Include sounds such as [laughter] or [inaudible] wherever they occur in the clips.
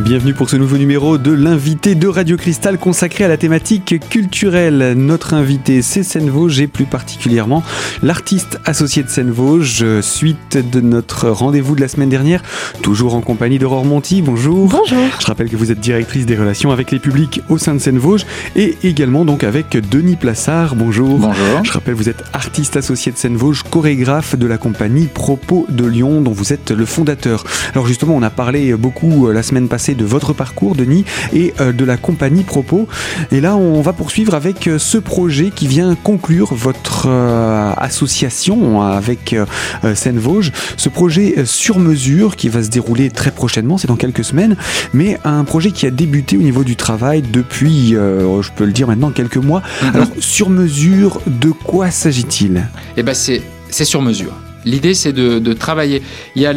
Bienvenue pour ce nouveau numéro de l'invité de Radio Cristal consacré à la thématique culturelle. Notre invité, c'est Seine Vosges et plus particulièrement l'artiste associé de Seine Vosges, suite de notre rendez-vous de la semaine dernière, toujours en compagnie d'Aurore Monti. Bonjour. Bonjour. Je rappelle que vous êtes directrice des relations avec les publics au sein de Seine Vosges et également donc avec Denis Plassard. Bonjour. Bonjour. Je rappelle, vous êtes artiste associé de Seine Vosges, chorégraphe de la compagnie Propos de Lyon, dont vous êtes le fondateur. Alors justement, on a parlé beaucoup euh, la semaine passée de votre parcours, Denis, et euh, de la compagnie Propos. Et là, on va poursuivre avec euh, ce projet qui vient conclure votre euh, association avec Seine Vosges. Ce projet sur mesure qui va se dérouler très prochainement, c'est dans quelques semaines, mais un projet qui a débuté au niveau du travail depuis, je peux le dire maintenant, quelques mois. Mhm. Alors, sur mesure, de quoi s'agit-il? Eh ben c'est sur mesure. L'idée, c'est de, travailler. Il y a,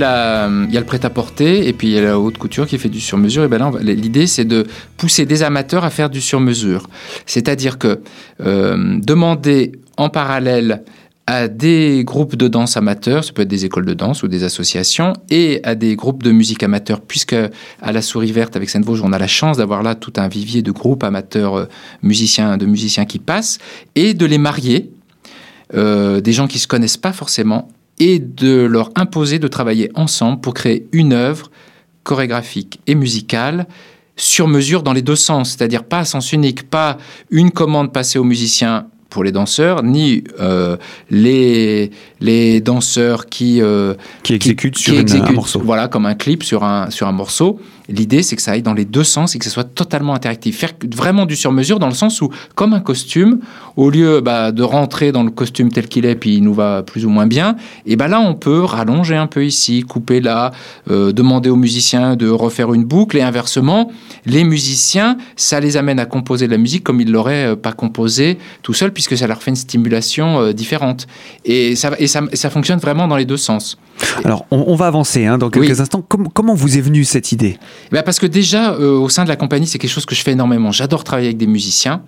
le prêt-à-porter et puis il y a la haute couture qui fait du sur-mesure. Et ben l'idée, c'est de pousser des amateurs à faire du sur-mesure. C'est-à-dire que euh, demander en parallèle à des groupes de danse amateurs, ça peut être des écoles de danse ou des associations, et à des groupes de musique amateurs, puisque à la Souris Verte avec Seine-Vosges, on a la chance d'avoir là tout un vivier de groupes amateurs euh, musiciens, de musiciens qui passent, et de les marier, euh, des gens qui se connaissent pas forcément, et de leur imposer de travailler ensemble pour créer une œuvre chorégraphique et musicale sur mesure dans les deux sens, c'est-à-dire pas à sens unique, pas une commande passée aux musiciens pour les danseurs, ni euh, les, les danseurs qui, euh, Qui exécute qui sur une- un exécutent, morceau Voilà, comme un clip sur un, sur un morceau. L'idée, c'est que ça aille dans les deux sens et que ce soit totalement interactif. Faire vraiment du sur-mesure dans le sens où, comme un costume, au lieu bah, de rentrer dans le costume tel qu'il est, puis il nous va plus ou moins bien, et ben là, on peut rallonger un peu ici, couper là, euh, demander aux musiciens de refaire une boucle, et inversement, les musiciens, ça les amène à composer de la musique comme ils l'auraient euh, pas composé tout seuls, puisque ça leur fait une stimulation euh, différente. Et, ça, et ça, ça fonctionne vraiment dans les deux sens. Alors, on, on va avancer hein, dans quelques Oui. instants. Com- comment vous est venue cette idée? Parce que déjà, euh, au sein de la compagnie, c'est quelque chose que je fais énormément. J'adore travailler avec des musiciens.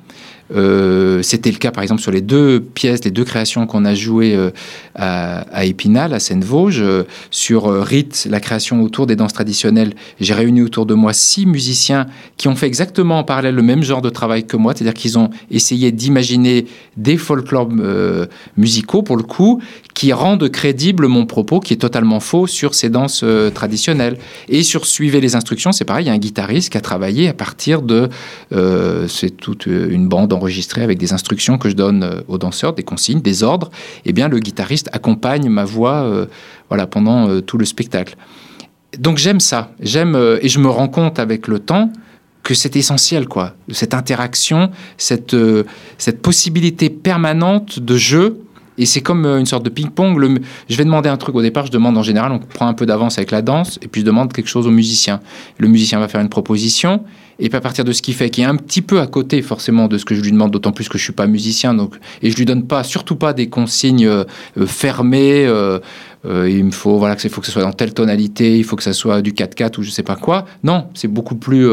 Euh, C'était le cas, par exemple, sur les deux pièces, les deux créations qu'on a jouées euh, à, Épinal, à Seine-Vosges. Euh, sur Rite, la création autour des danses traditionnelles, j'ai réuni autour de moi six musiciens qui ont fait exactement en parallèle le même genre de travail que moi, c'est-à-dire qu'ils ont essayé d'imaginer des folklores musicaux, pour le coup, qui rendent crédible mon propos, qui est totalement faux sur ces danses traditionnelles. Et sur Suivez les instructions, c'est pareil, il y a un guitariste qui a travaillé à partir de... c'est toute une bande enregistrée avec des instructions que je donne euh, aux danseurs, des consignes, des ordres. Et bien, le guitariste accompagne ma voix euh, voilà, pendant euh, tout le spectacle. Donc j'aime ça, j'aime et je me rends compte avec le temps que c'est essentiel, quoi. Cette interaction, cette, cette possibilité permanente de jeu. Et c'est comme une sorte de ping-pong. Je vais demander un truc au départ, je demande en général, on prend un peu d'avance avec la danse, et puis je demande quelque chose au musicien. Le musicien va faire une proposition, et puis à partir de ce qu'il fait, qui est un petit peu à côté forcément de ce que je lui demande, d'autant plus que je suis pas musicien, donc et je lui donne pas, surtout pas des consignes euh, euh, fermées. euh, il me faut voilà que faut que ce soit dans telle tonalité, il faut que ça soit du 4-4 ou je sais pas quoi. Non, c'est beaucoup plus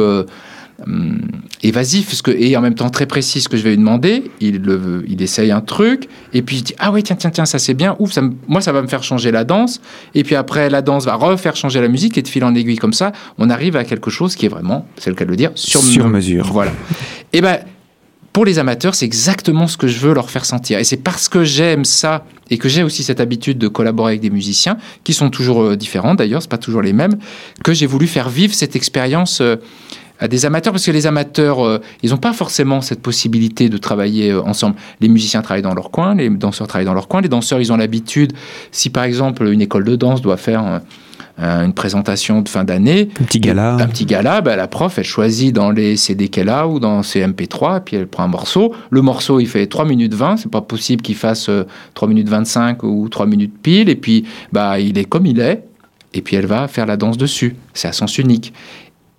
hum, évasif ce que, et en même temps très précis ce que je vais lui demander. Il, le, il essaye un truc et puis il dit ah oui tiens tiens tiens ça c'est bien ouf ça me- moi ça va me faire changer la danse et puis après la danse va refaire changer la musique et de fil en aiguille comme ça on arrive à quelque chose qui est vraiment c'est le cas de le dire sur, Sur mesure. Voilà. Et ben pour les amateurs, c'est exactement ce que je veux leur faire sentir. Et c'est parce que j'aime ça et que j'ai aussi cette habitude de collaborer avec des musiciens, qui sont toujours euh, différents d'ailleurs, c'est pas toujours les mêmes, que j'ai voulu faire vivre cette expérience euh, à des amateurs, parce que les amateurs, euh, ils n'ont pas forcément cette possibilité de travailler euh, ensemble. Les musiciens travaillent dans leur coin, les danseurs travaillent dans leur coin, les danseurs, ils ont l'habitude, si par exemple une école de danse doit faire euh, une présentation de fin d'année, Un petit gala un petit gala, bah, la prof, elle choisit dans les CD qu'elle a ou dans ses MP3, puis elle prend un morceau. Le morceau, il fait 3 minutes 20, c'est pas possible qu'il fasse euh, 3 minutes 25 ou 3 minutes pile, et puis bah, il est comme il est, et puis elle va faire la danse dessus. C'est à sens unique.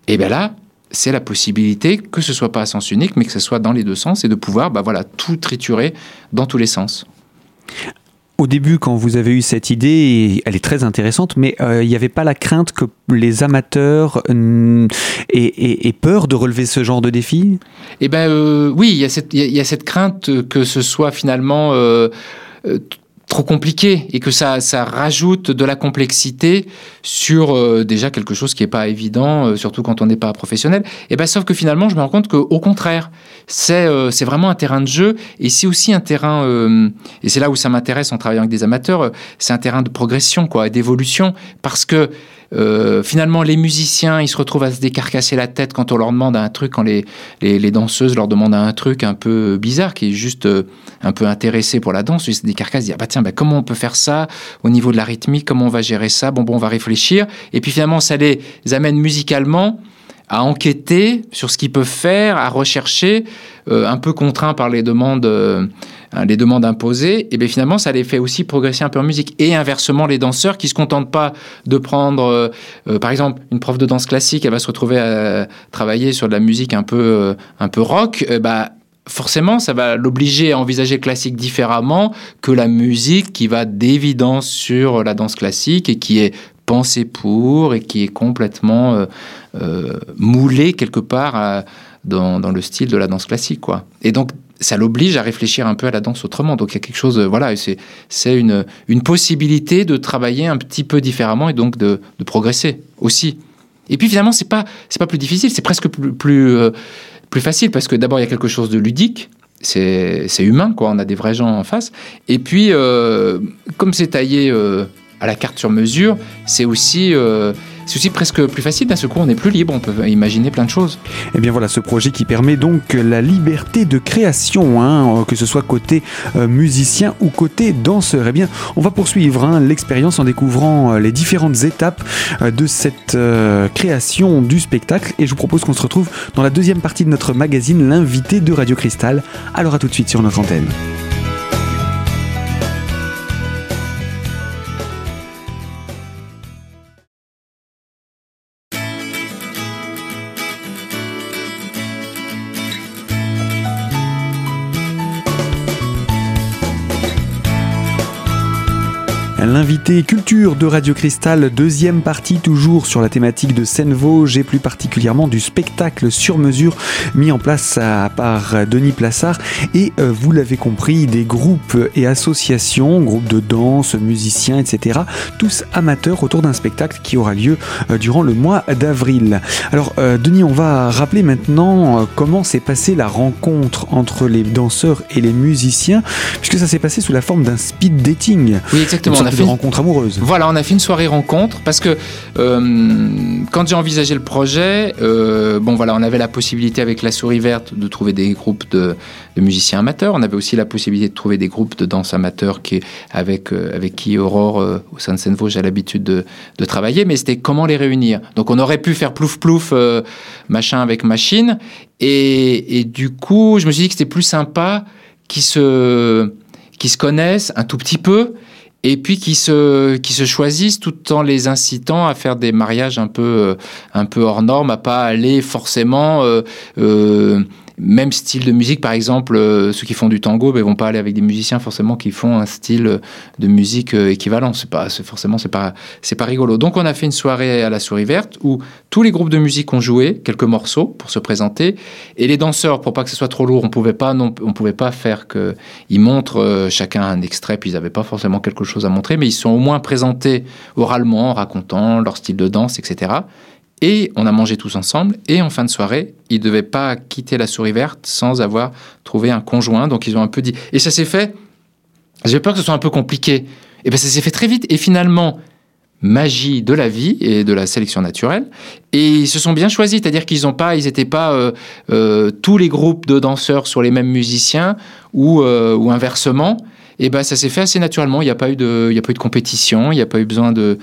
Et bien là, c'est la possibilité que ce soit pas à sens unique, mais que ce soit dans les deux sens, et de pouvoir bah, voilà, tout triturer dans tous les sens. Au début, quand vous avez eu cette idée, elle est très intéressante, mais euh, il n'y avait pas la crainte que les amateurs euh, aient, aient- aient peur de relever ce genre de défi? Eh ben euh, oui, il y, a cette- il y a- il y a cette crainte que ce soit finalement trop compliqué et que ça, ça rajoute de la complexité sur euh, déjà quelque chose qui n'est pas évident, euh, surtout quand on n'est pas professionnel. Et ben, sauf que finalement, je me rends compte qu'au contraire, c'est euh, c'est vraiment un terrain de jeu et c'est aussi un terrain, et c'est là où ça m'intéresse en travaillant avec des amateurs, c'est un terrain de progression, quoi, d'évolution, parce que euh, finalement, les musiciens, ils se retrouvent à se décarcasser la tête quand on leur demande un truc, quand les, les, danseuses leur demandent un truc un peu bizarre, qui est juste euh, un peu intéressé pour la danse. Ils se décarcassent, ils disent, ah bah tiens, bah comment on peut faire ça au niveau de la rythmique, comment on va gérer ça? Bon, bon, on va réfléchir. Et puis finalement, ça les amène musicalement à enquêter sur ce qu'ils peuvent faire, à rechercher, euh, un peu contraints par les demandes, euh, les demandes imposées, et bien finalement ça les fait aussi progresser un peu en musique. Et inversement, les danseurs qui se contentent pas de prendre, euh, par exemple, une prof de danse classique, elle va se retrouver à travailler sur de la musique un peu, un peu rock, bah forcément, ça va l'obliger à envisager le classique différemment que la musique qui va d'évidence sur la danse classique et qui est pensée pour et qui est complètement euh, euh, moulée quelque part dans, le style de la danse classique. Quoi. Et donc, ça l'oblige à réfléchir un peu à la danse autrement. Donc, il y a quelque chose, voilà, c'est une, une possibilité de travailler un petit peu différemment et donc de, progresser aussi. Et puis finalement, c'est pas c'est pas plus difficile, c'est presque plus euh, plus facile parce que d'abord il y a quelque chose de ludique, c'est humain quoi, on a des vrais gens en face. Et puis comme c'est taillé à la carte sur mesure, c'est aussi, euh, c'est aussi presque plus facile. D'un seul coup, on est plus libre, on peut imaginer plein de choses. Et eh bien voilà, ce projet qui permet donc la liberté de création, hein, que ce soit côté euh, musicien ou côté danseur. Et eh bien, on va poursuivre hein, l'expérience en découvrant euh, les différentes étapes de cette création du spectacle. Et je vous propose qu'on se retrouve dans la deuxième partie de notre magazine, l'invité de Radio Cristal. Alors à tout de suite sur notre antenne. L'invité culture de Radio Cristal, deuxième partie toujours sur la thématique de Seine-Vosges et plus particulièrement du spectacle sur mesure mis en place par Denis Plassard et euh, vous l'avez compris, des groupes et associations, groupes de danse, musiciens, etc. Tous amateurs autour d'un spectacle qui aura lieu euh, durant le mois d'avril. Alors euh, Denis, on va rappeler maintenant comment s'est passée la rencontre entre les danseurs et les musiciens puisque ça s'est passé sous la forme d'un speed dating. Oui, exactement rencontre amoureuse. Voilà, on a fait une soirée rencontre parce que euh, quand j'ai envisagé le projet, euh, bon voilà, on avait la possibilité avec la souris verte de trouver des groupes de, musiciens amateurs. On avait aussi la possibilité de trouver des groupes de danse amateurs qui, avec, euh, avec qui Aurore au sein de Seine-Vosges l'habitude de, travailler, mais c'était comment les réunir? Donc on aurait pu faire plouf plouf machin avec machine, et, du coup je me suis dit que c'était plus sympa qu'ils se, se connaissent un tout petit peu et puis qui se, qui se choisissent tout en les incitant à faire des mariages un peu, euh, un peu hors normes, à pas aller forcément euh, euh, même style de musique, par exemple, euh, ceux qui font du tango, ben, vont pas aller avec des musiciens forcément qui font un style de musique euh, équivalent. C'est pas, forcément, c'est pas, pas rigolo. Donc, on a fait une soirée à la Souris Verte où tous les groupes de musique ont joué quelques morceaux pour se présenter, et les danseurs, pour pas que ce soit trop lourd, on pouvait pouvait pas faire que ils montrent euh, chacun un extrait, puis ils n'avaient pas forcément quelque chose à montrer, mais ils sont au moins présentés oralement, en racontant leur style de danse, etc. Et on a mangé tous ensemble. Et en fin de soirée, ils ne devaient pas quitter la souris verte sans avoir trouvé un conjoint. Donc ils ont un peu dit. Et ça s'est fait. J'ai peur que ce soit un peu compliqué. Et bien ça s'est fait très vite. Et finalement, magie de la vie et de la sélection naturelle. Et ils se sont bien choisis, c'est-à-dire qu'ils n'ont pas, ils n'étaient pas euh, euh, tous les groupes de danseurs sur les mêmes musiciens ou, euh, inversement. Et ben ça s'est fait assez naturellement. Il n'y a pas eu de, il a pas eu de compétition, il n'y a pas eu besoin de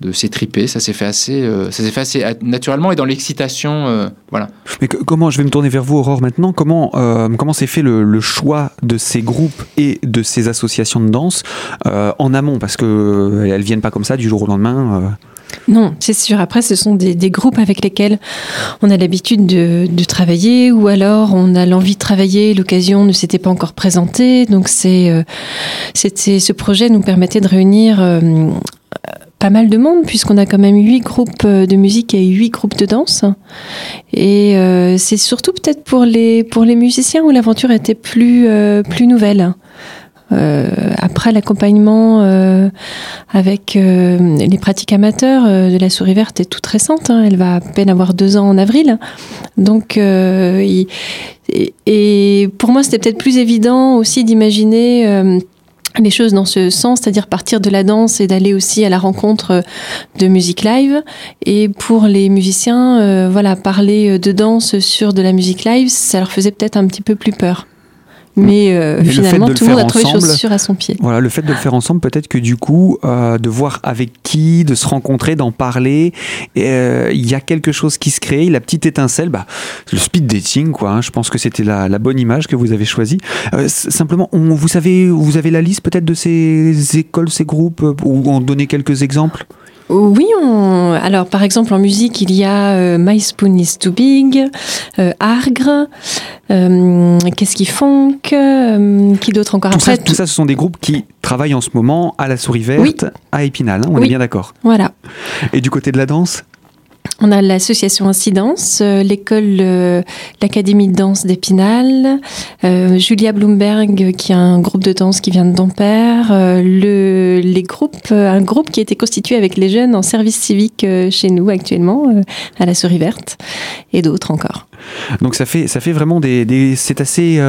de s'étriper. Ça s'est fait assez, euh, ça s'est fait assez naturellement et dans l'excitation, euh, voilà. Mais comment, je vais me tourner vers vous, Aurore, maintenant. Comment, euh, comment s'est fait le, choix de ces groupes et de ces associations de danse en amont, parce que elles viennent pas comme ça du jour au lendemain. Non, c'est sûr. Après, ce sont des, groupes avec lesquels on a l'habitude de, travailler ou alors on a l'envie de travailler, l'occasion ne s'était pas encore présentée. Donc, c'est, ce projet nous permettait de réunir pas mal de monde, puisqu'on a quand même huit groupes euh, de musique et huit groupes de danse. Et euh, c'est surtout peut-être pour les, pour les musiciens où l'aventure était plus, euh, plus nouvelle. après l'accompagnement avec les pratiques amateurs de la souris verte est toute récente. Hein. elle va à peine avoir deux ans en avril. Donc, et, et, pour moi, c'était peut-être plus évident aussi d'imaginer les choses dans ce sens, c'est-à-dire partir de la danse et d'aller aussi à la rencontre de musique live. Et pour les musiciens, euh, voilà, parler de danse sur de la musique live, ça leur faisait peut-être un petit peu plus peur. Mais euh, finalement, tout le monde a trouvé chaussures à son pied. Voilà, le fait de le faire ensemble, peut-être que du coup, euh, de voir avec qui, de se rencontrer, d'en parler, euh, il y a quelque chose qui se crée, la petite étincelle, bah, le speed dating, quoi. Hein, je pense que c'était la, la, bonne image que vous avez choisie. simplement, on, vous savez, vous avez la liste peut-être de ces écoles, ces groupes, ou en donner quelques exemples? Oui, alors par exemple en musique, il y a euh, My Spoon is Too Big, euh, Argre, euh, Qu'est-ce qu'ils font Qui d'autre encore tout Après, ça, tout... ça, ce sont des groupes qui travaillent en ce moment à la Souris Verte, à Épinal, hein, on est bien d'accord. Voilà. Et du côté de la danse? On a l'association Incidence, euh, l'école, euh, l'Académie de danse d'Épinal, euh, Julia Bloomberg qui a un groupe de danse qui vient de Dompère, le, les groupes, un groupe qui a été constitué avec les jeunes en service civique chez nous actuellement, à la Souris Verte, et d'autres encore. Donc ça fait, ça fait vraiment des, c'est assez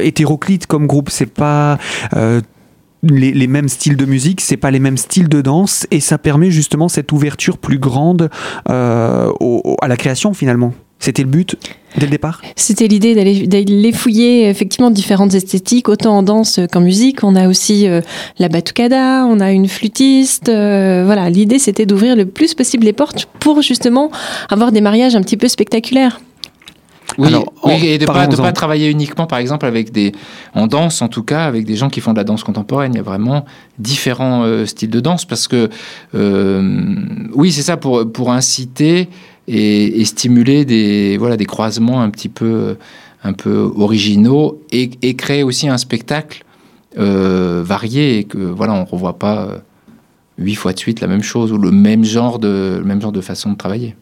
hétéroclite comme groupe. C'est pas les, mêmes styles de musique, c'est pas les mêmes styles de danse, et ça permet justement cette ouverture plus grande euh, à la création finalement. C'était le but dès le départ? C'était l'idée d'aller fouiller effectivement différentes esthétiques, autant en danse qu'en musique. On a aussi euh, la batucada, on a une flûtiste. Euh, voilà, l'idée c'était d'ouvrir le plus possible les portes pour justement avoir des mariages un petit peu spectaculaires. Oui, et de ne pas, pas, travailler uniquement, par exemple, avec des, en danse en tout cas, avec des gens qui font de la danse contemporaine. Il y a vraiment différents euh, styles de danse parce que, euh, oui, c'est ça, pour, pour inciter et, stimuler des, voilà, des croisements un petit peu, un peu originaux et, et créer aussi un spectacle euh, varié et que, voilà, on ne revoit pas huit fois de suite la même chose ou le même genre de, le même genre de façon de travailler.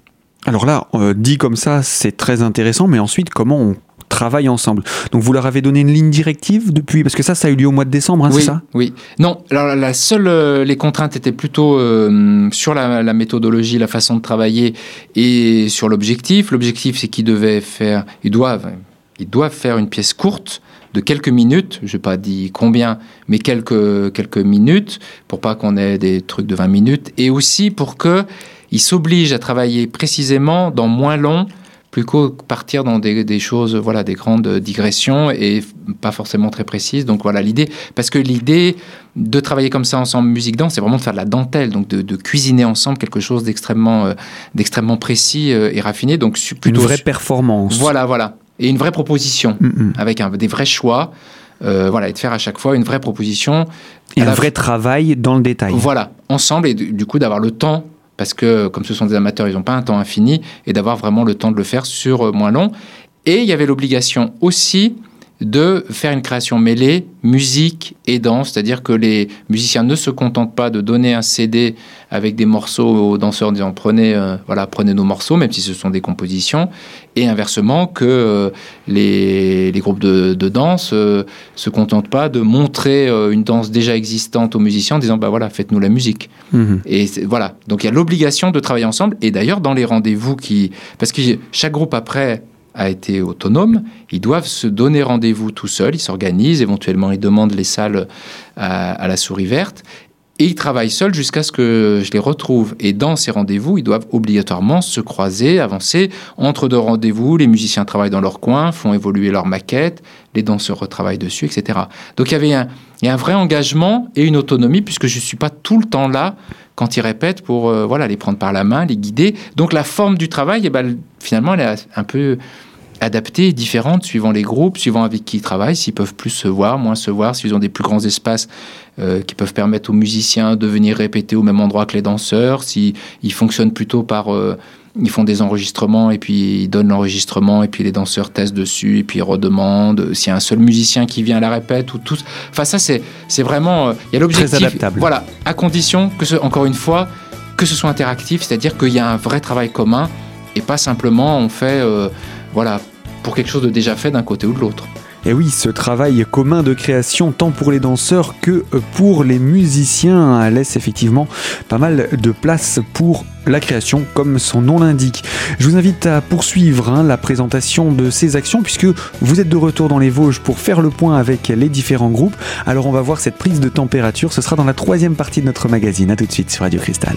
Alors là, euh, dit comme ça, c'est très intéressant, mais ensuite, comment on travaille ensemble. Donc vous leur avez donné une ligne directive depuis parce que ça ça a eu lieu au mois de décembre, hein, c'est ça? Oui. Non, alors la seule euh, les contraintes étaient plutôt euh, sur la, méthodologie, la façon de travailler et sur l'objectif. L'objectif c'est qu'ils devaient faire, ils doivent, ils doivent faire une pièce courte de quelques minutes, je n'ai pas dit combien, mais quelques quelques minutes pour pas qu'on ait des trucs de 20 minutes et aussi pour que il s'oblige à travailler précisément dans moins long plutôt que partir dans des, choses, voilà, des grandes digressions et pas forcément très précises. Donc voilà l'idée, parce que l'idée de travailler comme ça ensemble, musique danse, c'est vraiment de faire de la dentelle, donc de, cuisiner ensemble quelque chose d'extrêmement, euh, d'extrêmement précis euh, et raffiné. Donc plutôt une vraie performance. Voilà, voilà, et une vraie proposition mm, mm. avec un, des vrais choix. Euh, voilà, et de faire à chaque fois une vraie proposition. Et un vrai travail dans le détail. Voilà, ensemble, et du coup d'avoir le temps parce que comme ce sont des amateurs, ils n'ont pas un temps infini, et d'avoir vraiment le temps de le faire sur euh, moins long. Et il y avait l'obligation aussi de faire une création mêlée, musique et danse, c'est-à-dire que les musiciens ne se contentent pas de donner un CD avec des morceaux aux danseurs en disant prenez, euh, voilà, prenez nos morceaux, même si ce sont des compositions, et inversement que euh, les, groupes de, danse euh, se contentent pas de montrer une danse déjà existante aux musiciens en disant bah voilà faites-nous la musique. Mhm. Et voilà, donc il y a l'obligation de travailler ensemble, et d'ailleurs dans les rendez-vous qui, parce que chaque groupe après a été autonome, ils doivent se donner rendez-vous tout seuls, ils s'organisent, éventuellement ils demandent les salles à, la souris verte, et ils travaillent seuls jusqu'à ce que je les retrouve. Et dans ces rendez-vous, ils doivent obligatoirement se croiser, avancer. Entre deux rendez-vous, les musiciens travaillent dans leur coin, font évoluer leur maquette, les danseurs retravaillent dessus, etc. Donc il y avait un, a un vrai engagement et une autonomie, puisque je ne suis pas tout le temps là quand ils répètent pour euh, voilà, les prendre par la main, les guider. Donc la forme du travail, eh ben, finalement, elle est un peu adaptée différente suivant les groupes, suivant avec qui ils travaillent, s'ils peuvent plus se voir, moins se voir, s'ils ont des plus grands espaces euh, qui peuvent permettre aux musiciens de venir répéter au même endroit que les danseurs, s'ils fonctionnent plutôt par... Euh, ils font des enregistrements et puis ils donnent l'enregistrement et puis les danseurs testent dessus et puis ils redemandent s'il y a un seul musicien qui vient à la répète ou tous. Enfin ça c'est c'est vraiment euh, il y a l'objectif. Voilà, à condition que ce, encore une fois que ce soit interactif, c'est-à-dire qu'il y a un vrai travail commun et pas simplement on fait voilà pour quelque chose de déjà fait d'un côté ou de l'autre. Et oui, ce travail commun de création, tant pour les danseurs que pour les musiciens, laisse effectivement pas mal de place pour la création, comme son nom l'indique. Je vous invite à poursuivre hein, la présentation de ces actions, puisque vous êtes de retour dans les Vosges pour faire le point avec les différents groupes. Alors on va voir cette prise de température, ce sera dans la troisième partie de notre magazine. A tout de suite sur Radio Cristal.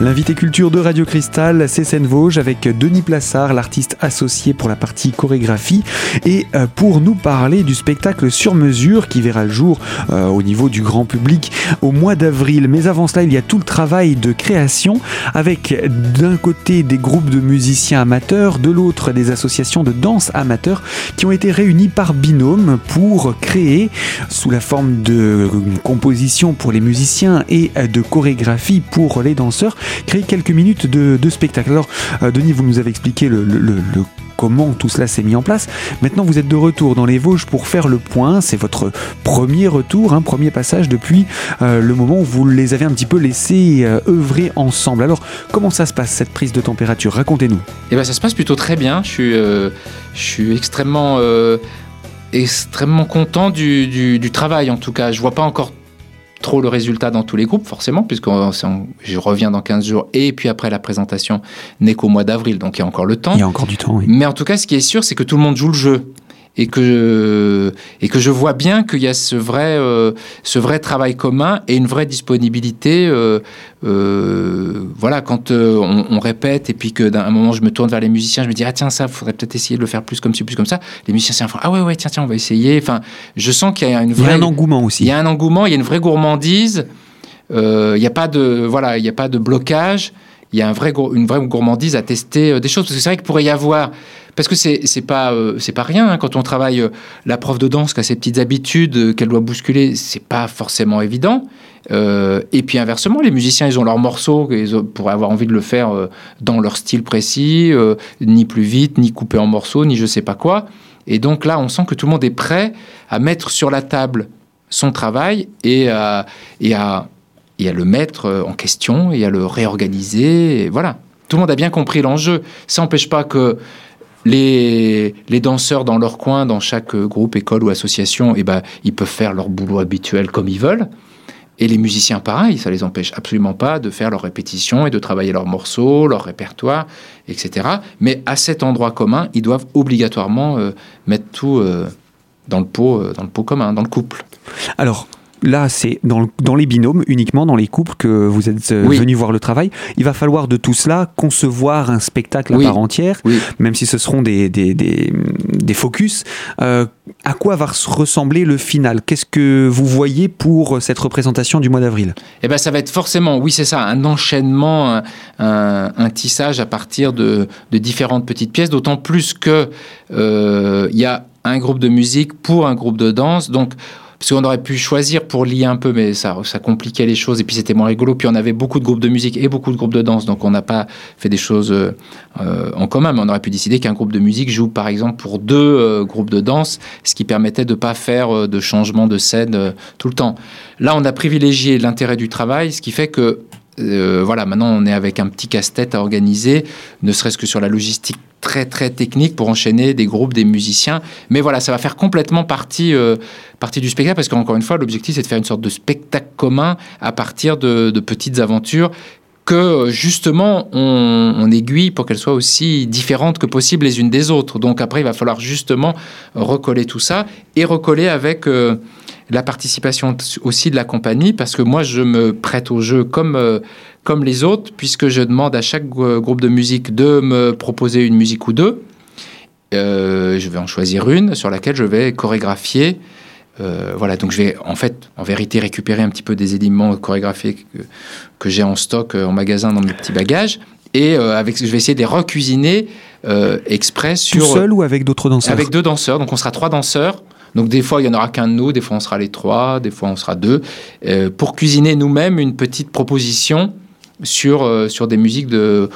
L'invité culture de Radio Cristal, c'est Seine Vosges avec Denis Plassard, l'artiste associé pour la partie chorégraphie, et euh, pour nous parler du spectacle sur mesure qui verra le jour euh, au niveau du grand public au mois d'avril. Mais avant cela, il y a tout le travail de création avec d'un côté des groupes de musiciens amateurs, de l'autre des associations de danse amateurs qui ont été réunis par binôme pour créer, sous la forme de composition pour les musiciens et de chorégraphie pour les danseurs, créer quelques minutes de, spectacle. Alors, euh, Denis, vous nous avez expliqué le, comment tout cela s'est mis en place. Maintenant, vous êtes de retour dans les Vosges pour faire le point. C'est votre premier retour, un premier passage depuis euh, le moment où vous les avez un petit peu laissés euh, œuvrer ensemble. Alors, comment ça se passe cette prise de température? Racontez-nous. Eh ben, ça se passe plutôt très bien. Je suis, extrêmement extrêmement content du, travail en tout cas. Je vois pas encore trop le résultat dans tous les groupes, forcément, puisque je reviens dans 15 jours, et puis après la présentation n'est qu'au mois d'avril, donc il y a encore le temps. Il y a encore du temps, oui. Mais en tout cas, ce qui est sûr, c'est que tout le monde joue le jeu et que, et que je vois bien qu'il y a ce vrai, euh, ce vrai travail commun et une vraie disponibilité. Euh, euh, voilà, quand on, répète et puis que d'un moment je me tourne vers les musiciens, je me dis ah tiens ça, faudrait peut-être essayer de le faire plus comme ci, plus comme ça. Les musiciens font ah ouais ouais tiens tiens on va essayer. Enfin, je sens qu'il y a une vraie. Il y a un engouement aussi. Il y a un engouement, il y a une vraie gourmandise. il n'y a pas de voilà, il n'y a pas de blocage. Il y a un vrai, une vraie gourmandise à tester des choses parce que c'est vrai qu'il pourrait y avoir parce que c'est pas euh, pas rien hein. quand on travaille euh, la prof de danse qui a ses petites habitudes euh, qu'elle doit bousculer, c'est pas forcément évident. et puis inversement, les musiciens, ils ont leurs morceaux, ils pourraient avoir envie de le faire dans leur style précis, ni plus vite, ni coupé en morceaux, ni je sais pas quoi. Et donc là, on sent que tout le monde est prêt à mettre sur la table son travail et et à, et à le mettre en question et à le réorganiser. Voilà. Tout le monde a bien compris l'enjeu. Ça n'empêche pas que les, les, danseurs dans leur coin, dans chaque groupe, école ou association, eh ben, ils peuvent faire leur boulot habituel comme ils veulent. Et les musiciens, pareil, ça les empêche absolument pas de faire leurs répétitions et de travailler leurs morceaux, leur répertoire, etc. Mais à cet endroit commun, ils doivent obligatoirement euh, mettre tout euh, dans, le pot, euh, dans le pot commun, dans le couple. Alors, là, c'est dans, dans, les binômes, uniquement dans les couples que vous êtes euh, venus voir le travail. Il va falloir de tout cela concevoir un spectacle à part entière, même si ce seront des, des, des, des focus. Euh, à quoi va ressembler le final? Qu'est-ce que vous voyez pour cette représentation du mois d'avril? Eh ben, ça va être forcément, oui, c'est ça, un enchaînement, un, un, tissage à partir de, de différentes petites pièces, d'autant plus que euh, il y a un groupe de musique pour un groupe de danse, donc parce qu'on aurait pu choisir pour lier un peu, mais ça, compliquait les choses et puis c'était moins rigolo. Puis on avait beaucoup de groupes de musique et beaucoup de groupes de danse, donc on n'a pas fait des choses euh, en commun, mais on aurait pu décider qu'un groupe de musique joue par exemple pour deux euh, groupes de danse, ce qui permettait de ne pas faire euh, de changement de scène tout le temps. Là, on a privilégié l'intérêt du travail, ce qui fait que voilà, maintenant on est avec un petit casse-tête à organiser, ne serait-ce que sur la logistique très très technique pour enchaîner des groupes, des musiciens. Mais voilà, ça va faire complètement partie, euh, partie du spectacle parce qu'encore une fois, l'objectif c'est de faire une sorte de spectacle commun à partir de, petites aventures que justement on, aiguille pour qu'elles soient aussi différentes que possible les unes des autres. Donc après, il va falloir justement recoller tout ça et recoller avec euh, la participation aussi de la compagnie parce que moi je me prête au jeu comme euh, comme les autres, puisque je demande à chaque groupe de musique de me proposer une musique ou deux. Euh, je vais en choisir une sur laquelle je vais chorégraphier. Euh, voilà, donc je vais en fait, en vérité, récupérer un petit peu des éléments chorégraphiés que, j'ai en stock euh, en magasin dans mes petits bagages. Et avec, je vais essayer de les recuisiner exprès sur. Tout seul ou avec d'autres danseurs? Avec deux danseurs. Donc on sera trois danseurs. Donc des fois, il n'y en aura qu'un de nous, des fois on sera les trois, des fois on sera deux, pour cuisiner nous-mêmes une petite proposition sur, euh, sur des musiques de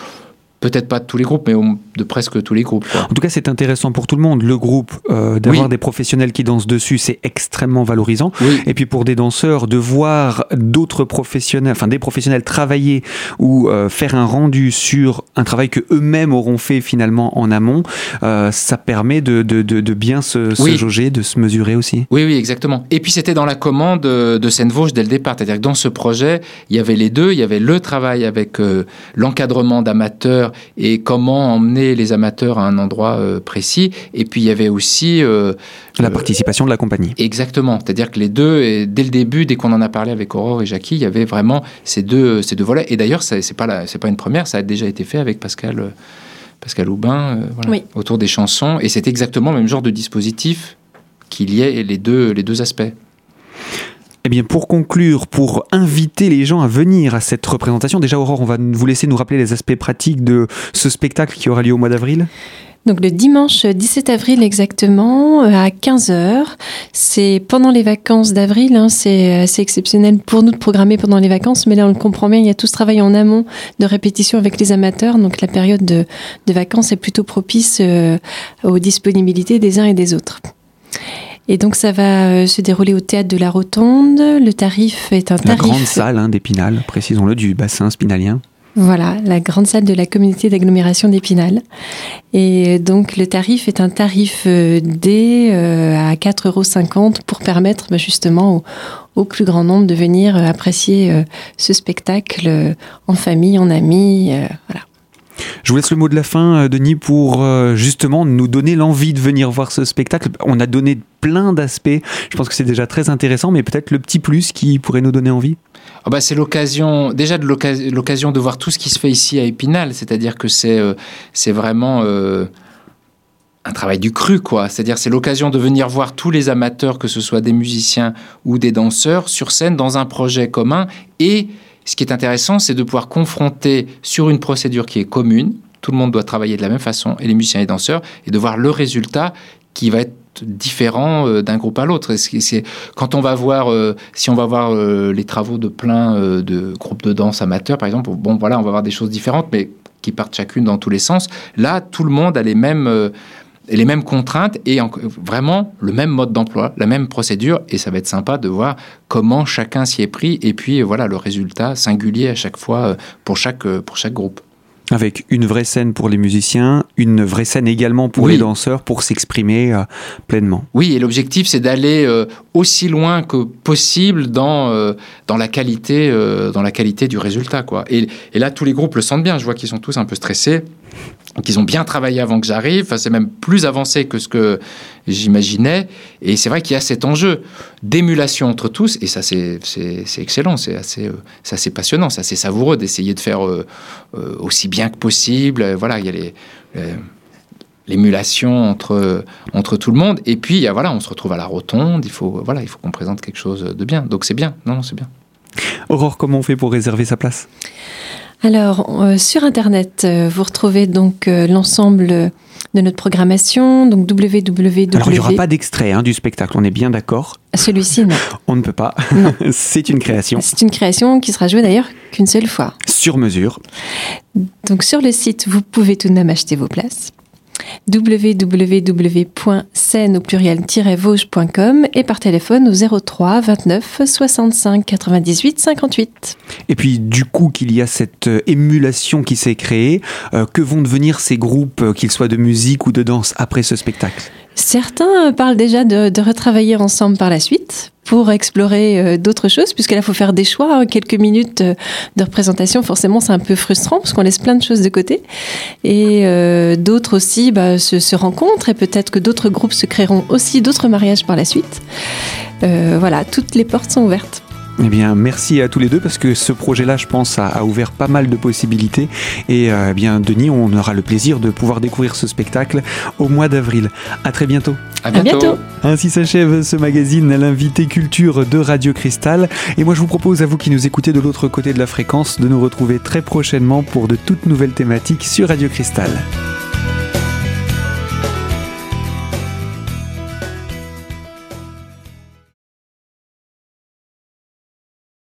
peut-être pas de tous les groupes, mais de presque tous les groupes. En tout cas, c'est intéressant pour tout le monde. Le groupe, euh, d'avoir des professionnels qui dansent dessus, c'est extrêmement valorisant. Et puis pour des danseurs, de voir d'autres professionnels, enfin des professionnels travailler ou euh, faire un rendu sur un travail que eux-mêmes auront fait finalement en amont, euh, ça permet de, de, de, bien se, se jauger, de se mesurer aussi. Oui, oui, exactement. Et puis c'était dans la commande de Seine-Vosges dès le départ, c'est-à-dire que dans ce projet, il y avait les deux, il y avait le travail avec l'encadrement d'amateurs et comment emmener les amateurs à un endroit euh, précis. Et puis il y avait aussi euh, la participation de la compagnie. Exactement, c'est-à-dire que les deux, et dès le début, dès qu'on en a parlé avec Aurore et Jackie, il y avait vraiment ces deux, ces deux volets. Et d'ailleurs, c'est pas c'est pas une première, ça a déjà été fait avec Pascal. Euh, Pascal Houbin, autour des chansons, et c'est exactement le même genre de dispositif qu'il y ait les deux, les deux aspects. Eh bien, pour conclure, pour inviter les gens à venir à cette représentation, déjà Aurore, on va vous laisser nous rappeler les aspects pratiques de ce spectacle qui aura lieu au mois d'avril. Donc le dimanche 17 avril exactement à 15h. C'est pendant les vacances d'avril. Hein, c'est assez exceptionnel pour nous de programmer pendant les vacances, mais là on le comprend bien. Il y a tout ce travail en amont de répétition avec les amateurs. Donc la période de, vacances est plutôt propice euh, aux disponibilités des uns et des autres. Et donc ça va euh, se dérouler au théâtre de la Rotonde. Le tarif est un tarif. La grande salle hein, d'Épinal, précisons-le, du bassin spinalien. Voilà, la grande salle de la communauté d'agglomération d'Épinal. Et donc le tarif est un tarif euh, D euh, à 4,50 euros pour permettre bah, justement au, plus grand nombre de venir apprécier ce spectacle en famille, en amis. Voilà. Je vous laisse le mot de la fin, euh, Denis, pour euh, justement nous donner l'envie de venir voir ce spectacle. On a donné plein d'aspects. Je pense que c'est déjà très intéressant, mais peut-être le petit plus qui pourrait nous donner envie. Oh bah c'est l'occasion, déjà de l'occasion de voir tout ce qui se fait ici à Épinal. C'est-à-dire que c'est euh, vraiment un travail du cru, quoi. C'est-à-dire, c'est l'occasion de venir voir tous les amateurs, que ce soit des musiciens ou des danseurs, sur scène dans un projet commun et ce qui est intéressant, c'est de pouvoir confronter sur une procédure qui est commune, tout le monde doit travailler de la même façon, et les musiciens et les danseurs, et de voir le résultat qui va être différent euh, d'un groupe à l'autre. C'est quand on va voir, euh, si on va voir euh, les travaux de plein de groupes de danse amateurs, par exemple, bon voilà, on va voir des choses différentes, mais qui partent chacune dans tous les sens. Là, tout le monde a les mêmes les mêmes contraintes et vraiment le même mode d'emploi, la même procédure. Et ça va être sympa de voir comment chacun s'y est pris et puis voilà le résultat singulier à chaque fois euh, pour chaque, euh, pour chaque groupe. Avec une vraie scène pour les musiciens, une vraie scène également pour les danseurs pour s'exprimer euh, pleinement. Oui, et l'objectif c'est d'aller aussi loin que possible dans, dans, la, qualité, dans la qualité du résultat. Quoi. Et, et là, tous les groupes le sentent bien. Je vois qu'ils sont tous un peu stressés qu'ils ont bien travaillé avant que j'arrive. Enfin, c'est même plus avancé que ce que j'imaginais. Et c'est vrai qu'il y a cet enjeu d'émulation entre tous. Et ça, c'est excellent. C'est assez, euh, assez passionnant. C'est assez savoureux d'essayer de faire euh, euh, aussi bien que possible. Voilà, il y a les. l'émulation entre, entre tout le monde. Et puis, voilà, on se retrouve à la rotonde. Il faut, voilà, il faut qu'on présente quelque chose de bien. Donc, c'est bien. Non, c'est bien. Aurore, comment on fait pour réserver sa place? Alors, euh, sur Internet, euh, vous retrouvez donc euh, l'ensemble de notre programmation, donc www. Alors, il n'y aura pas d'extrait hein, du spectacle, on est bien d'accord Celui-ci, non. [laughs] On ne peut pas. [laughs] C'est une création. C'est une création qui sera jouée d'ailleurs qu'une seule fois. Sur mesure. Donc, sur le site, vous pouvez tout de même acheter vos places www.scène au pluriel-vosges.com et par téléphone au 03 29 65 98 58. Et puis du coup qu'il y a cette euh, émulation qui s'est créée, euh, que vont devenir ces groupes, euh, qu'ils soient de musique ou de danse, après ce spectacle? Certains parlent déjà de, retravailler ensemble par la suite pour explorer euh, d'autres choses, puisque là, il faut faire des choix. Hein. Quelques minutes euh, de représentation, forcément, c'est un peu frustrant, parce qu'on laisse plein de choses de côté. Et euh, d'autres aussi bah, se, rencontrent, et peut-être que d'autres groupes se créeront aussi d'autres mariages par la suite. voilà, toutes les portes sont ouvertes. Eh bien, merci à tous les deux parce que ce projet-là, je pense, a, ouvert pas mal de possibilités. Et euh, eh bien, Denis, on aura le plaisir de pouvoir découvrir ce spectacle au mois d'avril. À très bientôt. À bientôt. Ainsi s'achève ce magazine, l'invité culture de Radio Cristal. Et moi, je vous propose à vous qui nous écoutez de l'autre côté de la fréquence de nous retrouver très prochainement pour de toutes nouvelles thématiques sur Radio Cristal.